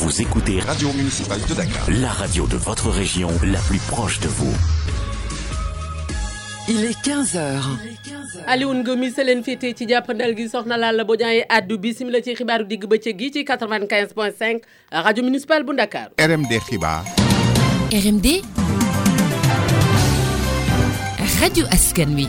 Vous écoutez Radio Municipale de Dakar, la radio de votre région, la plus proche de vous. il est 15h. Allez, on leen fii tey ci jappandal gi soxna la la yi addu bisimila ci xibaaru digg ci 95.5 Radio Municipale bu Dakar. RMD xibaar. RMD. Radio Askanwi.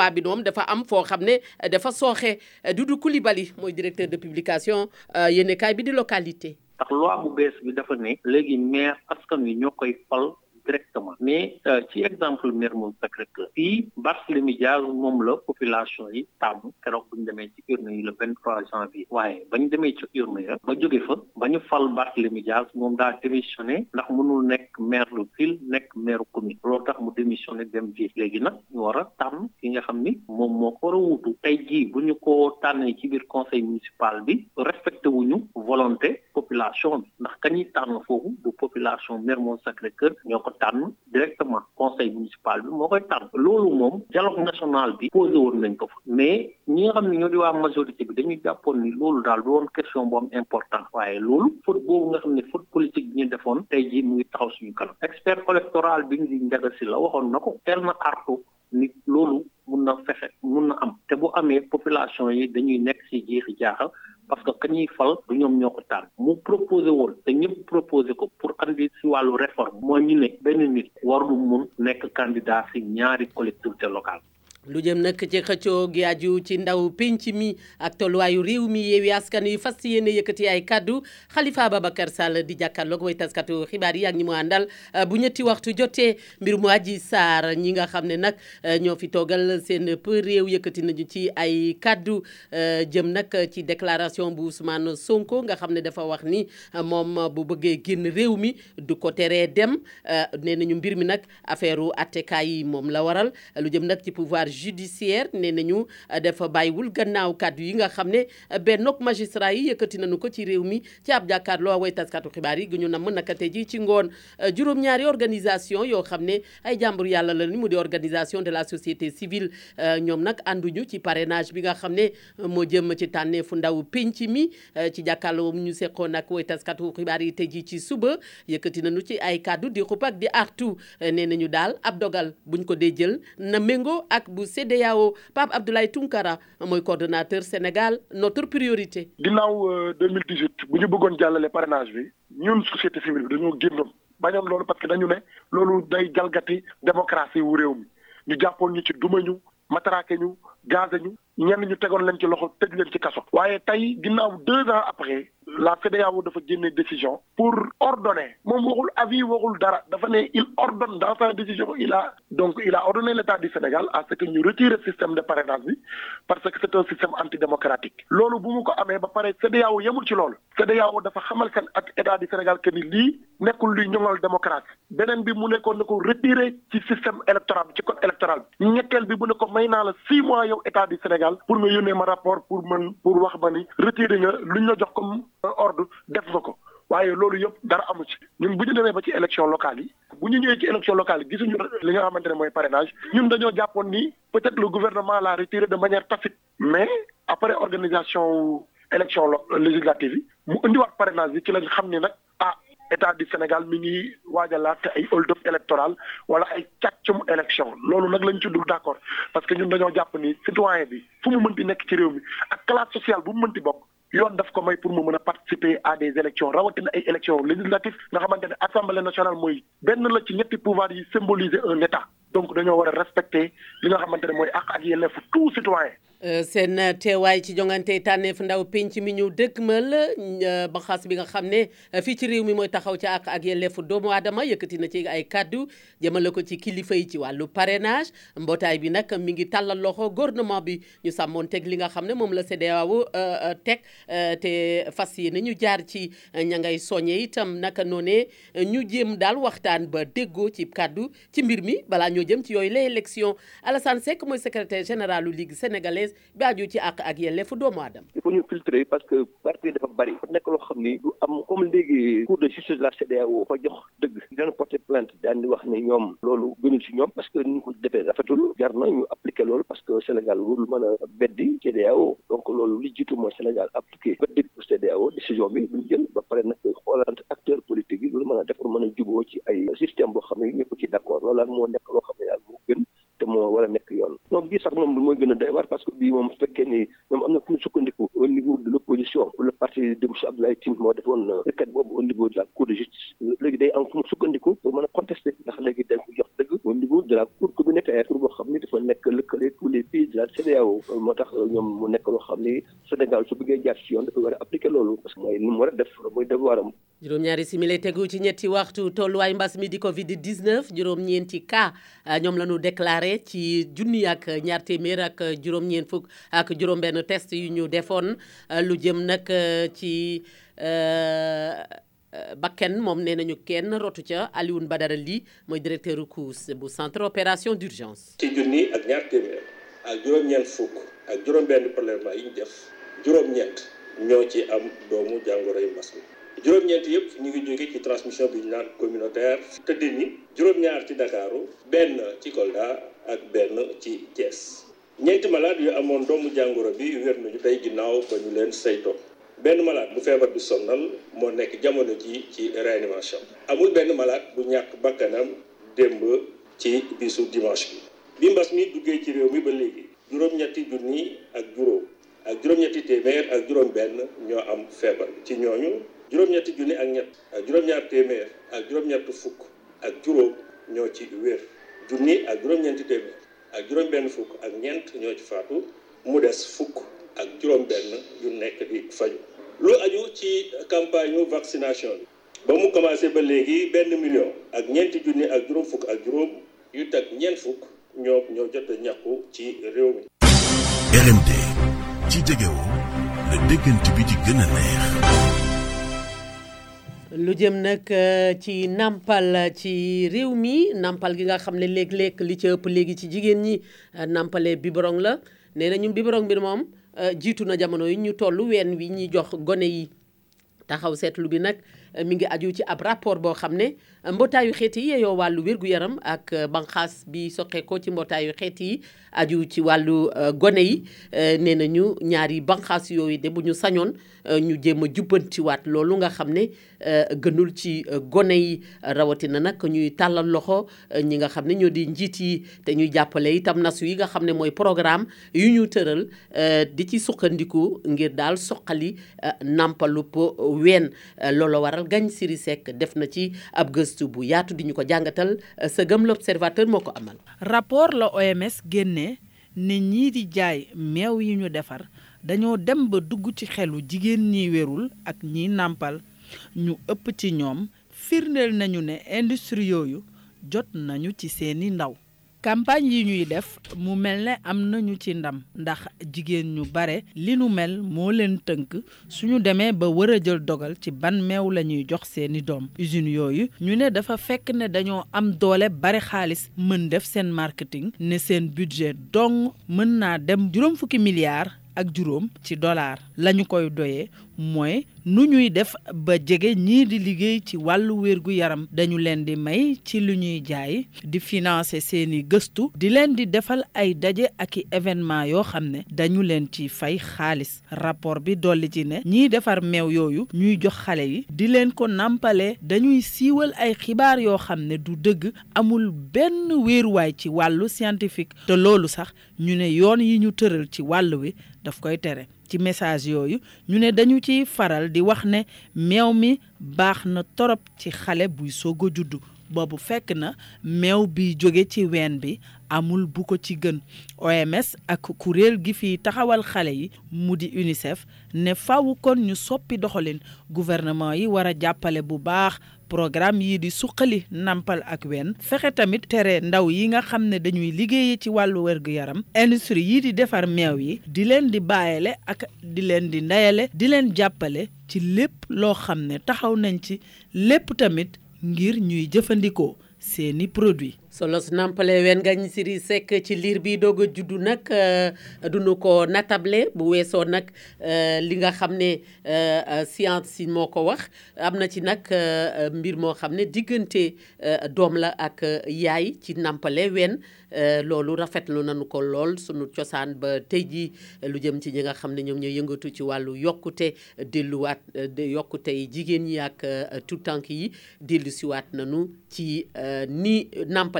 loi bi moom dafa am foo xam ne euh, dafa sooxe euh, Doudou Coulibaly mooy directeur de publication euh, yéenekaay bi di localité. ndax loi bu bees bi dafa ne. léegi maire askan wi ñoo koy fal. directement mais ci exemple maire Mermoz Sacré-Cœur fii Barthélémy Dias moom la population yi tàmm keroog bu ñu demee ci urne yi le vingt trois janvier waaye ba ñu demee ci urne ya ba jóge fa ba ñu fal Barthélémy Dias moom daa démissionné ndax mënul nekk maire de ville nekk maire commune loolu tax mu démissionné dem ville léegi nag ñu war a tàmm ki nga xam ni moom moo ko war a wuutu tey jii bu ñu ko tànnee ci biir conseil municipal bi respecté wuñu volonté population bi ndax ka ñuy tànn foofu du population Mermoz Sacré-Cœur ñoo ko tànn directement conseil municipal bi moo koy tànn loolu moom dialogue national bi posé woon nañ ko fa mais ñi nga xam ne ñoo di waa majorité bi dañuy jàppoon ni loolu daal du woon question bu am important waaye loolu faute boobu nga xam ne faute politique bi ñu defoon tey jii mu ngi taxaw suñu kanam expert électoral bi ñu di njaga si la waxoon na ko teel na artu na fexe mun na am te bu amee population yi dañuy nekk si parce que kañuy fal du ñoom ñoo ko tànn mu proposé woon te ñëpp proposé ko pour andi si wàllu réforme mooy ñu ne benn nit warlu mun nekk candidat si ñaari collectivité locale lu jëm nag ci xëccoo gi aju ci ndaw penc mi ak tolluwaayu réew mi yeewi askan wi fas yéene yëkkati ay kaddu ba Ababacar Sall di jàkkaarloog way taskatu xibaar yi ak ñi mu àndal euh, bu ñetti waxtu jotee mbir mu aji saar ñi nga xam ne nag euh, ñoo fi toogal seen për réew yëkkati nañu ci ay kaddu euh, jëm nag ci déclaration bu Ousmane Sonko nga xam ne dafa wax ni moom bu bëggee génn réew mi du ko teree dem nee nañu mbir mi nag affaire u attekaay yi moom la waral lu jëm nag ci pouvoir judiciaire nee nañu euh, dafa bàyyiwul gannaaw kàddu yi nga xam ne euh, bennoog magistrat yi yëkkati nañu ko ci réew mi ci ab jàkkaarloo way taskatu xibaar yi gi ñu namm naka tey ji ci ngoon euh, juróom-ñaari organisation yoo xam ne ay jàmbur yàlla la mu di organisation de la société civile ñoom nag ànduñu ci parrainage bi nga xam ne moo jëm ci tànnee fu ndaw penc mi ci jàkkaarloo ñu seqoon ak way taskatu xibaar yi tey ji ci suba yëkkati nañu ci ay kàddu di xup ak di artu nee nañu daal ab dogal buñ ko dee jël na méngoo ak bu CEDEAO Pape Abdoulaye Tunkara moy coordinateur Sénégal notre priorité. ginnaw 2018 euh, bu ñu bëggoon jàllale parrainage bi ñun société civile bi dañoo génnoon bañoon loolu parce que dañu né lolu day jalgati démocratie wu réew mi ñu jàppoon ñu ci dumañu ñu matraqué ñu gazé ñu ñen ñu tégon lañ ci loxo tëj leen ci kasso waye tay ginnaw 2 ans après la CEDEAO dafa génne décision pour ordonner moom waxul avis waxul dara dafa ne il ordonne dans sa décision il a donc il a ordonné l'État du Sénégal à ce que ñu retirer système de parrainage bi parce que c'est un système antidémocratique loolu bu mu ko amee ba pare CEDEAO yemul ci loolu CEDEAO dafa xamal kan ak État du Sénégal que ni lii nekkul luy ñoŋal démocratie beneen bi mu nekkoon ne ko retirer ci système électoral bi ci code électoral bi ñetteel bi bu ne ko may naa la six mois yow État du Sénégal pour nga yónnee ma rapport pour pour wax ma ni retirer nga luñ la jox comme ordre def na ko waaye loolu yëpp dara amu ci ñun bu ñu demee ba ci élection locale yi bu ñu ñëwee ci élection locale yi gisuñu li nga xamante ne mooy parrainage ñun dañoo jàppoon ni peut-être le gouvernement l'a retiré de manière tacite mais après organisation élection législative yi mu indiwaat parrainage bi ci lañ xam ni nag ah état du Sénégal mi ngi waajalaat ay hold up électoral wala ay càccum élection loolu nag lañ ci dul d' accord parce que ñun dañoo jàpp ni citoyen bi fu mu mënti nekk ci réew mi ak classe sociale bu mu mënti bokk yoon daf ko may pour mu mën a participer à des élections rawatina ay élections législatives nga xamante ne assemblée nationale mooy benn la ci ñetti pouvoir yi symboliser un état donc dañoo war a respecter li nga xamante ne mooy ak ak yelleefu tout citoyen Euh, seen euh, teewaay ci jongante tànneef ndaw penc mi ñu dëkkmal euh, banqaas bi nga xam ne fii ci réew mi mooy taxaw ci àq ak yelleefu doomu aadama yëkkati na ci ay kaddu jëmale ko ci kilifa yi ci wàllu parenage mbootaay bi nag mi ngi tàllal loxo gouvernement bi ñu sàmmoon teg li nga xam ne moom la CEDEAO teg te fas yéene ñu jaar ci ña ngay soññe itam naka noonee ñu jéem daal waxtaan ba déggoo ci kàddu ci mbir mi balaa ñoo jëm ci yooyu les élections Alassane Seck mooy secrétaire général u Ligue sénégalaise française bi aju ci àq ak yelleefu doomu aadama il ñu filtrer parce que parti dafa bari fa nekk loo xam ni du am comme léegi la CEDEAO dëgg dana porté plainte daan wax ne ñoom loolu gënul ci ñoom parce que ni ñu ko defee rafetul jar na ñu appliqué loolu parce que Sénégal warul mën a beddi CEDEAO donc loolu li jiitu mooy Sénégal appliqué beddi pour CEDEAO décision bi duñ jël ba pare nag xoolante acteur politique yi lu mën a def pour mën a juboo ci ay système boo xam ne ñëpp ci d'accord loolu moo nekk loo xam ne nekk yoon donc bii sax moom mooy gën a doy waar parce que bii moom su fekkee ni moom am na fu ñu sukkandiku au niveau de l' opposition le parti de monsieur Abdoulaye Tine moo defoon rekkat euh, boobu au niveau de la cour de justice léegi day am fu mu sukkandiku pour mën a contester ndax léegi dañ ko jox dëgg au niveau de la cour communautaire pour boo xam ni dafa nekk lëkkale tous les pays de la CEDEAO moo tax euh, ñoom mu nekk loo xam ni Sénégal su bëggee jaar si yoon dafa war a appliquer loolu parce que mooy ni mu war a def mooy devoiram juróom-ñaari simili tegu ci ñetti waxtu tolluwaay mbas mi di Covid 19 juróom-ñeenti ka euh, ñoom la ñu déclaré ci junni ak ñaar téeméer ak juróom-ñeent fukk ak juróom-benn test yu ñu defoon euh, lu jëm nag euh, ci. bakken moom nee nañu kenn rotu ca Alioune Badara Ly mooy directeur COUS bu centre opération d'urgence ci junni ak ñaar téeméer ak juróom-ñeent fukk ak juróom-benn prélèvement yi ñu def juróom-ñeent ñoo ci am doomu jàngoroy mbas mi juróom-ñeent yëpp ñu ngi jóge ci transmission bi ñu naan communautaire tëdd ni juróom-ñaar ci dakaru benn ci Kolda ak benn ci Thiès ñeenti malade yu amoon doomu jàngoro bi wér nañu tey ginnaaw ba ñu leen saytoo benn malade bu feebar bi sonnal moo nekk jamono ji ci réanimation amul benn malade bu ñàkk bakkanam démb ci bisu dimanche bi bi mbas mi duggee ci réew mi ba léegi juróom-ñetti junni ak juróom ak juróom-ñetti téeméer ak juróom benn ñoo am feebar ci ñooñu juróom-ñetti junni ak ñett ak juróom-ñaar téeméer ak juróom-ñett fukk ak juróom ñoo ci wér junni ak juróom-ñeenti téeméer ak juróom-benn fukk ak ñeent ñoo ci faatu mu des fukk ak juróom-benn yu nekk di faju lu aju ci campagne vaccination bi ba mu commencé ba léegi benn million ak ñeenti junni ak juróom fukk ak juróom yu teg ñeent fukk ñoo ñoo jot a ñàkku ci réew mi. RMD ci jegewoo la déggante bi ci gën a neex. lu jëm nak euh, ci nampal euh, ci réew mi nampal gi nga xam lék lék li ci ëpp légui ci jigen ñi euh, nampale biberon la nee na ñun biberon bi mom jitu na jamono yi ñu tollu wèn wi ñi jox goné yi taxaw seetlu bi nag euh, mu ngi aju ci ab rapport boo xam ne euh, mbootaayu xeet yi yeyoo wàllu wér-gu-yaram ak euh, banqaas bi soqeekoo ci mbootaayu xeet yi aju ci wàllu gone yi nee nañu ñaari banqaas yooyu de bu ñu sañoon ñu jéem a jubbantiwaat loolu nga xam ne gënul ci gone yi rawatina nag ñuy tàllal loxo ñi nga xam ne ñoo di njiit yi te jàppale itam nasu yi nga xam ne mooy programme yu ñu tëral di ci sukkandiku ngir daal soqali nampalu po wenn euh, looloo waral Ngagne Siri sekk def na ci ab gëstu bu yaatu di ñu ko jàngatal euh, sa gëm l'observateur moo ko amal. rapport la OMS génnee ne ñii di jaay meew yi ñu defar dañoo dem ba dugg ci xelu jigéen ñi wérul ak ñiy nàmpal ñu ëpp ci ñoom firndeel nañu ne industrie yooyu jot nañu ci seeni ndaw. campagne yi ñuy def mu mel ne am nañu ci ndam ndax jigéen ñu bare li nu mel moo leen tënk su ñu demee ba war a jël dogal ci ban meew la ñuy jox seeni doom usines yooyu ñu ne dafa fekk ne dañoo am doole bare xaalis mën def seen marketing ne seen budget dong mën naa dem juróom fukki milliards ak juróom ci dollar lañu koy doyee mooy nu ñuy def ba jege ñii di liggéey ci wàllu wérgu yaram dañu leen di may ci lu ñuy jaay di financer seeni gëstu di leen di defal ay daje ak i événement yoo xam ne dañu leen ci fay xaalis rapport bi dolli ci ne ñiy defar meew yooyu ñuy jox xale yi di leen ko nàmpale dañuy siiwal ay xibaar yoo xam ne du dëgg amul benn wéeruwaay ci wàllu scientifique te loolu sax ñu ne yoon yi ñu tëral ci wàll wi daf koy tere ci message yooyu ñu ne dañu ciy faral di wax ne meew mi baax na torop ci xale buy soog a juddu boobu fekk na meew bi jóge ci ween bi amul bu ko ci gën OMS ak kuréel gi fi taxawal xale yi mu di UNICEF ne faaw kon ñu soppi doxalin gouvernement yi war a jàppale bu baax programme yii di suqali nàmpal ak wenn fexe tamit tere ndaw yi nga xam ne dañuy liggéeye ci wàllu wergu yaram industrie yii di defar meew yi di leen di bàyyale ak di leen di ndeyale di leen jàppale ci lépp loo xam ne taxaw nañ ci lépp tamit ngir ñuy jëfandikoo seeni produit solos nampale wen gañ siri sek ci liir bi dogo a juddu euh, ko natable bu weso nak euh, li nga xamne euh, science si moko wax amna ci nak mbir mo xamne digeunte dom la ak yaay ci nampale wen rafet lu nañu ko lol sunu ciosan ba teji lu jëm ci ñi nga xamne ñom ñoy yëngatu ci delu wat de yokute yi jigen yi ak tout tànk yi wat nanu ci ni nampale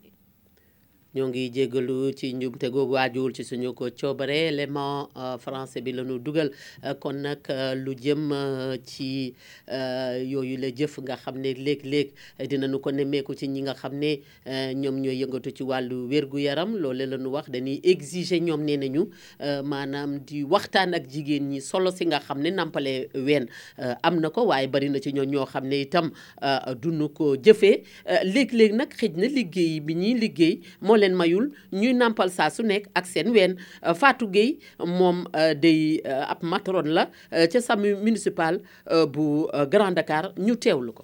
ñoo ngi jéggalu ci njumte googu waajuwul ci suñu ko coobare élément euh, français bi la ñu dugal euh, kon nag euh, lu jëm ci yooyu la jëf nga xam ne léeg dina dinañu ko nemmeeku ci ñi nga xam ne ñoom ñooy yëngatu ci wàllu wér-gu-yaram loole la ñu wax dañuy exiger ñoom nee nañu maanaam di waxtaan ak jigéen ñi solo si nga xam ne nampale ween am na ko waaye bari na ci ñoom ñoo xam ne itam duñu ko jëfee léeg-léeg nag xëj na liggéey bi ñuy liggéey moo leen mayul ñuy nampal saa su nekk ak seen ween euh, Fatou Gueye moom euh, day euh, ab matron la ca SAMU municipal bu Grand Dakar ñu teewlu ko.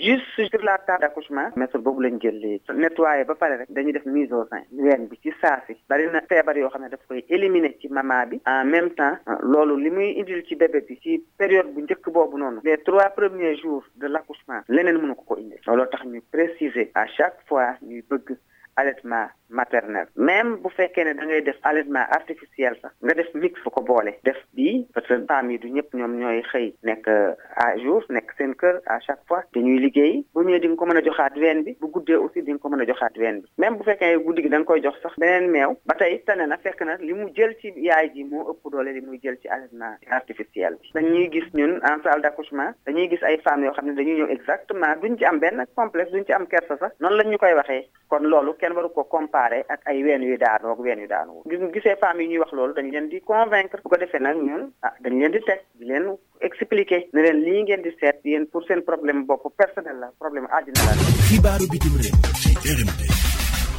juste sur la table d'accouchement mettre boobu lañ jël léegi nettoyé ba pare rek dañuy def mise au sein ween bi ci saa bari na feebar yoo xam ne daf koy éliminer ci mama bi en même temps loolu li muy indil ci bébé bi ci période bu njëkk boobu noonu les trois premiers jours de l'accouchement leneen mënu ko ko indi looloo tax ñu préciser à chaque fois ñuy bëgg allaitement maternel même bu fekkee ne da ngay def allaitement artificiel sax nga def mix ko boole def bii parce que femmes yi du ñëpp ñoom ñooy xëy nekk euh, à jour nekk seen kër à chaque fois dañuy liggéey bu ñëwee di nga ko mën a joxaat ween bi bu guddee aussi di nga ko mën a joxaat ween bi même bu fekkee guddi gi da nga koy jox sax beneen meew ba tey tane na fekk na li mu jël ci yaay ji moo ëpp doole li muy jël ci allaitement artificiel bi dañuy gis ñun en salle d'accouchement dañuy gis ay femmes yoo xam ne dañuy ñëw exactement duñ ci am benn complexe duñ ci am kersa sax noonu lañ ñu koy waxee kon loolu kenn waru ko comparé ak ay ween yu daanoo ak ween yu daanoo ñu gisee femmes yi ñuy wax loolu dañ leen di convaincre bu ko defee nag ñun ah dañ leen di teg di leen expliquer ne leen lii ngeen di seet yéen pour seen problème bopp personnel la problème àddina la. xibaaru bitim réew ci RMD.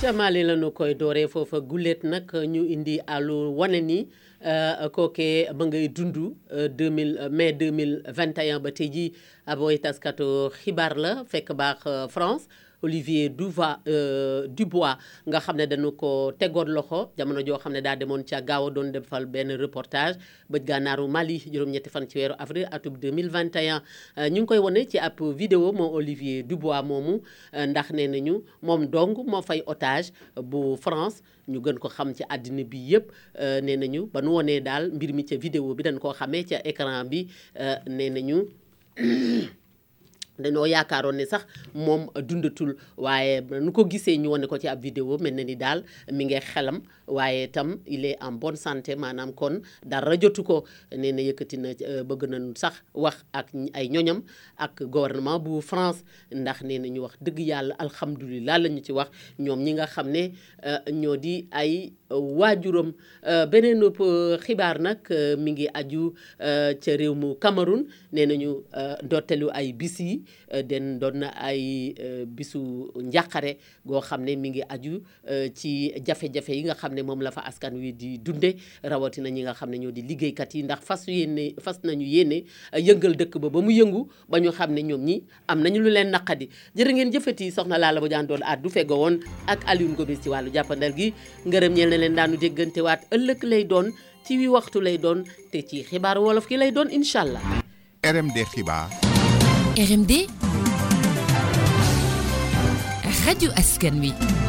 ca la ñu koy dooree foofa guléet nag ñu indi àllu wane ni. Euh, kookee ba ngay dund 2000 euh, mai 2021 ba tey jii abooy taskatu xibaar la fekk baax euh, France Olivier Duva euh, Dubois nga xam ne dañu ko tegoon loxo jamono jo xam da demone ci ca gaaw doon defal ben reportage bëj gànnaaru Mali juroom ñetti fan ci weeru avril atum 2021 euh, ñu ngi koy woné ci app vidéo mo Olivier Dubois momu euh, ndax né nañu mom dong mo fay otage bu France ñu gën ko xam ci adina bi yépp né nañu ba nu wonee daal mbir mi ci vidéo bi dañ ko xamé ci écran bi né nañu dañoo yaakaaroon ne sax moom dundatul waaye nu ko gisee ñu wane ko ci ab vidéo mel na ni daal mi ngi xelam waaye tam il est en bonne santé maanaam kon dara jotu ko nee na yëkkati na euh, bëgg nañu sax wax ak ay ñoñam ak gouvernement bu France ndax nee na ñu wax dëgg yàlla alhamdulilah la ñu ci wax ñoom ñi nga xam ne euh, ñoo di ay waajuram euh, beneen xibaar nag mi ngi aju ca réew mu Cameroun nee nañu dotteelu ay bis Euh, den doon na ay euh, bisu njàqare goo xam ne mi ngi aju euh, ci jafe-jafe yi nga xam ne moom la fa askan wi di dunde rawatina ñi nga xam ne ñoo di liggéeykat yi ndax fas yéene fas nañu yéene yëngal dëkk ba ba mu yëngu ba ñu xam ne ñoom ñi am nañu lu leen naqadi jërë ngeen jëfati soxna Lalla Badiane doon at du fego woon ak Alioune Gomis ci wàllu jàppandal gi ngërëm ñeel leen daanu déggante waat ëllëg lay doon ci wi waxtu lay doon te ci xibaar wolof ki lay doon incha allah. RMD Radio Askanwi.